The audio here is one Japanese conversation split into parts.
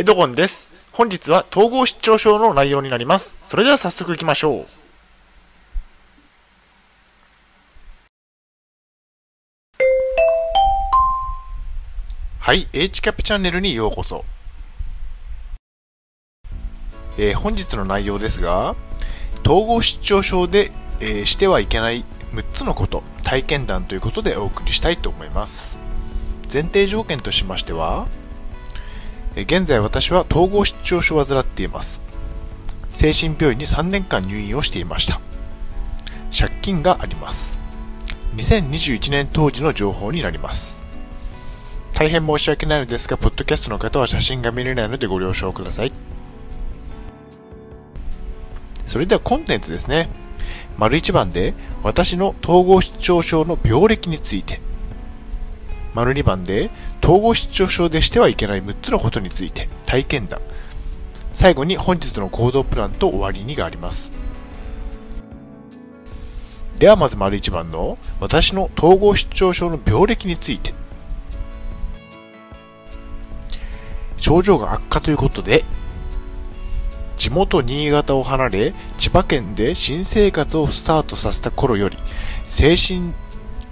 エドゴンです。本日は統合失調症の内容になります。それでは早速行きましょう。はい、H キャップチャンネルにようこそ。えー本日の内容ですが、統合失調症で、えーしてはいけない6つのこと、体験談ということでお送りしたいと思います。前提条件としましては、現在私は統合失調症を患っています。精神病院に3年間入院をしていました。借金があります。2021年当時の情報になります。大変申し訳ないのですが、ポッドキャストの方は写真が見れないのでご了承ください。それではコンテンツですね。丸一番で、私の統合失調症の病歴について。丸二番で、統合失調症でしてはいけない6つのことについて、体験談。最後に本日の行動プランと終わりにがあります。ではまず丸一番の、私の統合失調症の病歴について。症状が悪化ということで、地元新潟を離れ、千葉県で新生活をスタートさせた頃より、精神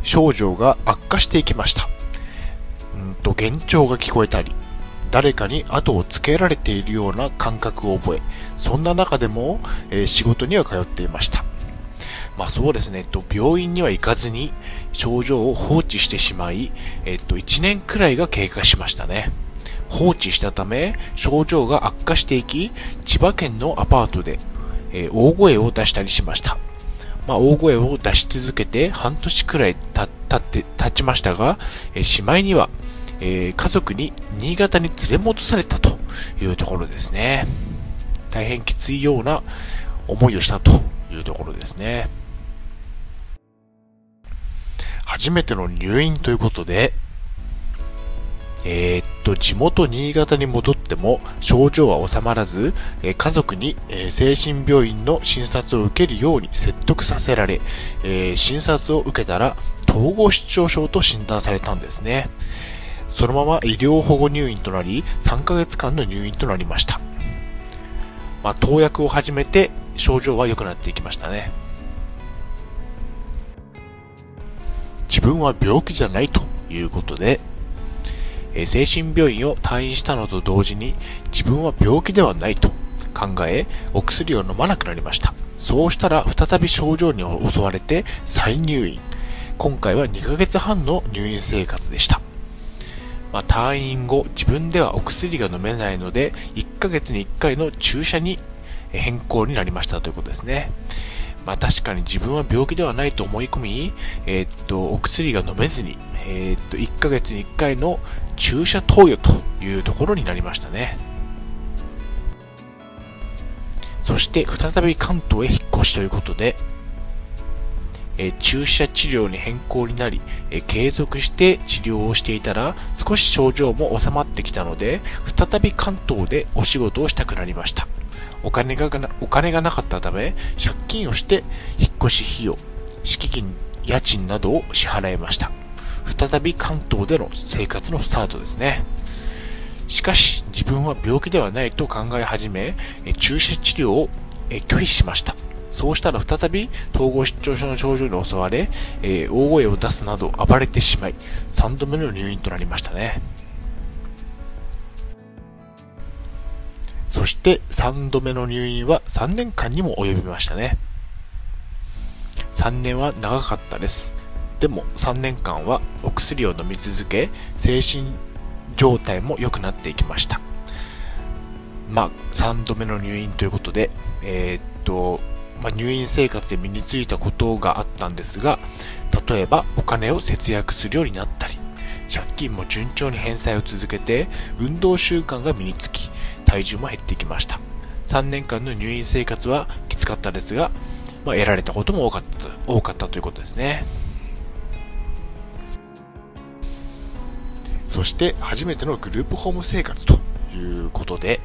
症状が悪化していきました。と、幻聴が聞こえたり、誰かに後をつけられているような感覚を覚え、そんな中でも、えー仕事には通っていました。まあそうですね、えっと、病院には行かずに症状を放置してしまい、えっと、1年くらいが経過しましたね。放置したため、症状が悪化していき、千葉県のアパートで、えー大声を出したりしました。まあ、大声を出し続けて半年くらい経って、経ちましたが、えーしまいには、えー家族に新潟に連れ戻されたというところですね。大変きついような思いをしたというところですね。初めての入院ということで、えーっと、地元新潟に戻っても症状は収まらず、えー家族に、えー精神病院の診察を受けるように説得させられ、え診察を受けたら統合失調症と診断されたんですね。そのまま医療保護入院となり、3ヶ月間の入院となりました。まあ、投薬を始めて症状は良くなっていきましたね。自分は病気じゃないということで、え精神病院を退院したのと同時に自分は病気ではないと考え、お薬を飲まなくなりました。そうしたら再び症状に襲われて再入院。今回は2ヶ月半の入院生活でした。まあ、退院後、自分ではお薬が飲めないので、1ヶ月に1回の注射に変更になりましたということですね。まあ確かに自分は病気ではないと思い込み、えーっと、お薬が飲めずに、えーっと、1ヶ月に1回の注射投与というところになりましたね。そして再び関東へ引っ越しということで、え注射治療に変更になり、え継続して治療をしていたら少し症状も収まってきたので、再び関東でお仕事をしたくなりました。お金がお金がなかったため、借金をして引っ越し費用、敷金、家賃などを支払いました。再び関東での生活のスタートですね。しかし、自分は病気ではないと考え始め、注射治療を拒否しました。そうしたら再び統合失調症の症状に襲われ、えー大声を出すなど暴れてしまい、3度目の入院となりましたね。そして3度目の入院は3年間にも及びましたね。3年は長かったです。でも3年間はお薬を飲み続け、精神状態も良くなっていきました。まあ、3度目の入院ということで、えーっと、まあ、入院生活で身についたことがあったんですが、例えばお金を節約するようになったり、借金も順調に返済を続けて、運動習慣が身につき、体重も減ってきました。3年間の入院生活はきつかったですが、まあ、得られたことも多かった多かったということですね。そして初めてのグループホーム生活ということで、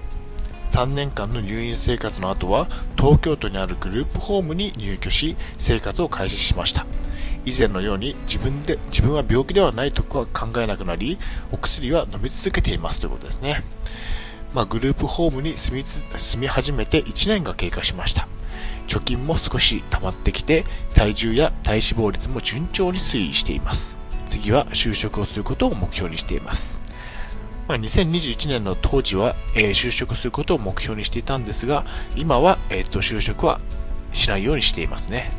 3年間の入院生活の後は東京都にあるグループホームに入居し生活を開始しました以前のように自分で自分は病気ではないとは考えなくなりお薬は飲み続けていますということですねまあ、グループホームに住み住み始めて1年が経過しました。貯金も少し溜まってきて、体重や体脂肪率も順調に推移しています。次は就職をすることを目標にしています。まあ、2021年の当時は、えー、就職することを目標にしていたんですが、今は、えー、と就職はしないようにしていますね。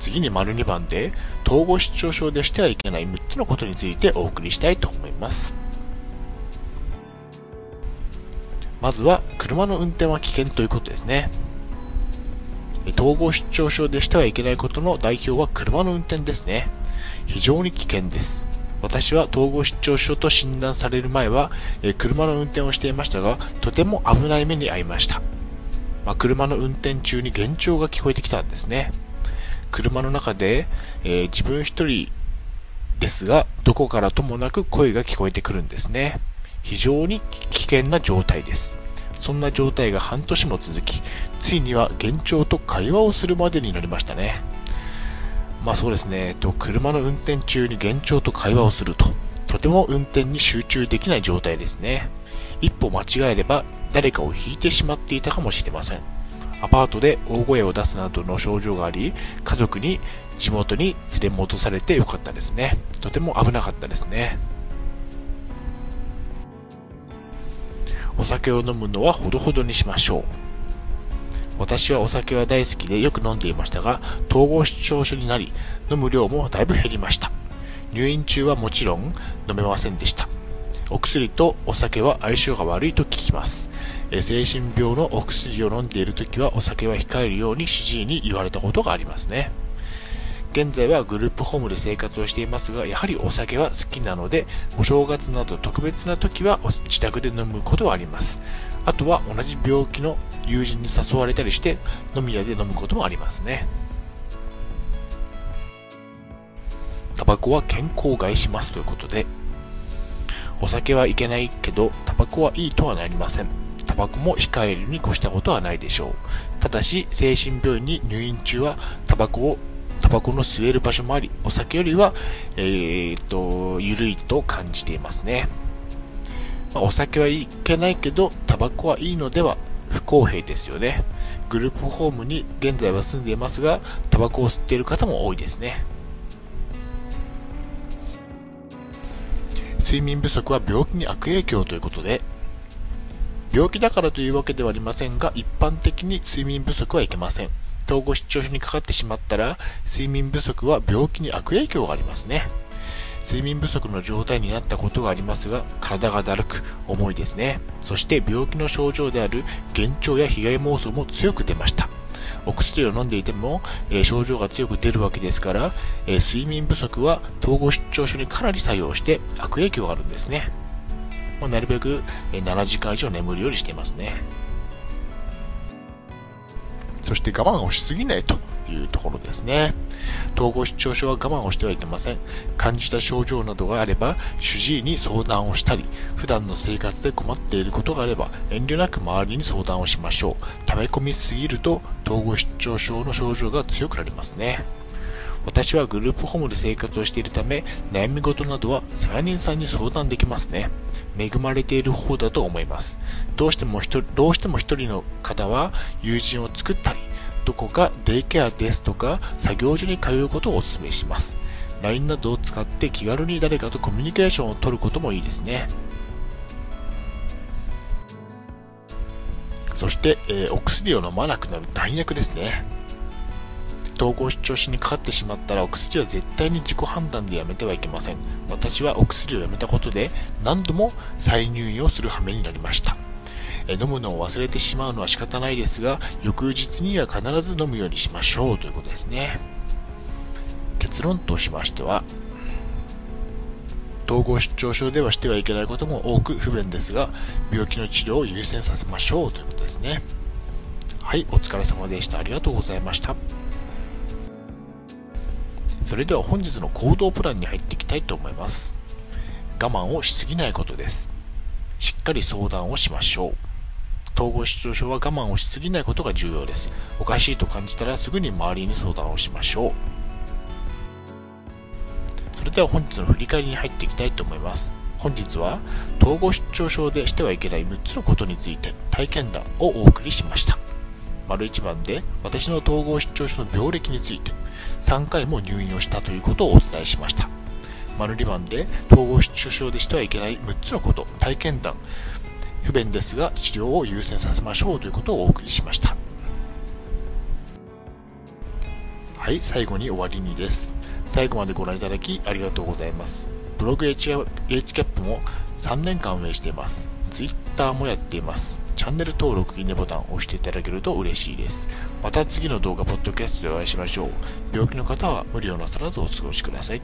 次に丸2番で、統合失調症でしてはいけない6つのことについてお送りしたいと思います。まずは、車の運転は危険ということですね。統合失調症でしてはいけないことの代表は車の運転ですね。非常に危険です。私は統合失調症と診断される前は、え車の運転をしていましたが、とても危ない目に遭いました。まあ、車の運転中に幻聴が聞こえてきたんですね。車の中で、えー、自分一人ですが、どこからともなく声が聞こえてくるんですね。非常に危険な状態です。そんな状態が半年も続き、ついには幻聴と会話をするまでになりましたね。まあそうですね、と車の運転中に幻聴と会話をすると、とても運転に集中できない状態ですね。一歩間違えれば誰かを引いてしまっていたかもしれません。アパートで大声を出すなどの症状があり、家族に地元に連れ戻されてよかったですね。とても危なかったですね。お酒を飲むのはほどほどにしましょう。私はお酒は大好きでよく飲んでいましたが、統合失調症になり、飲む量もだいぶ減りました。入院中はもちろん飲めませんでした。お薬とお酒は相性が悪いと聞きます。精神病のお薬を飲んでいる時はお酒は控えるように主治医に言われたことがありますね。現在はグループホームで生活をしていますが、やはりお酒は好きなので、お正月など特別な時は自宅で飲むことはあります。あとは同じ病気の友人に誘われたりして飲み屋で飲むこともありますね。タバコは健康害しますということで、お酒はいけないけど、タバコはいいとはなりません。タバコも控えるに越したことはないでしょう。ただし、精神病院に入院中は、タバコを、タバコの吸える場所もあり、お酒よりは、えー、っと、緩いと感じていますね。まあ、お酒はいけないけど、タバコはいいのでは不公平ですよね。グループホームに現在は住んでいますが、タバコを吸っている方も多いですね。睡眠不足は病気に悪影響ということで、病気だからというわけではありませんが、一般的に睡眠不足はいけません。統合失調症にかかってしまったら、睡眠不足は病気に悪影響がありますね。睡眠不足の状態になったことがありますが、体がだるく、重いですね。そして病気の症状である幻聴や被害妄想も強く出ました。お薬を飲んでいても、えー、症状が強く出るわけですから、えー、睡眠不足は統合失調症にかなり作用して悪影響があるんですね。まあ、なるべく、えー、7時間以上眠るようにしていますね。そして我慢をしすぎないというところですね。統合失調症は我慢をしてはいけません。感じた症状などがあれば、主治医に相談をしたり、普段の生活で困っていることがあれば、遠慮なく周りに相談をしましょう。溜め込みすぎると、統合失調症の症状が強くなりますね。私はグループホームで生活をしているため、悩み事などは世話人さんに相談できますね。恵まれている方だと思います。どうしても一人、どうしても一人の方は友人を作ったり、どこかデイケアですとか作業所に通うことをお勧めします。LINE などを使って気軽に誰かとコミュニケーションを取ることもいいですね。そして、えー、お薬を飲まなくなる弾薬ですね。統合失調症にかかってしまったらお薬は絶対に自己判断でやめてはいけません。私はお薬をやめたことで何度も再入院をする羽目になりました。え飲むのを忘れてしまうのは仕方ないですが、翌日には必ず飲むようにしましょうということですね。結論としましては、統合失調症ではしてはいけないことも多く不便ですが、病気の治療を優先させましょうということですね。はい、お疲れ様でした。ありがとうございました。それでは本日の行動プランに入っていきたいと思います。我慢をしすぎないことです。しっかり相談をしましょう。統合失調症は我慢をしすぎないことが重要です。おかしいと感じたらすぐに周りに相談をしましょう。それでは本日の振り返りに入っていきたいと思います。本日は統合失調症でしてはいけない6つのことについて体験談をお送りしました。丸一番で私の統合失調症の病歴について3回も入院をしたということをお伝えしました。丸2番で統合失調症でしてはいけない6つのこと、体験談、不便ですが治療を優先させましょうということをお送りしました。はい、最後に終わりにです。最後までご覧いただきありがとうございます。ブログ HCAP も3年間運営しています。Twitter もやっています。チャンネル登録、いいねボタンを押していただけると嬉しいです。また次の動画、ポッドキャストでお会いしましょう。病気の方は無理をなさらずお過ごしください。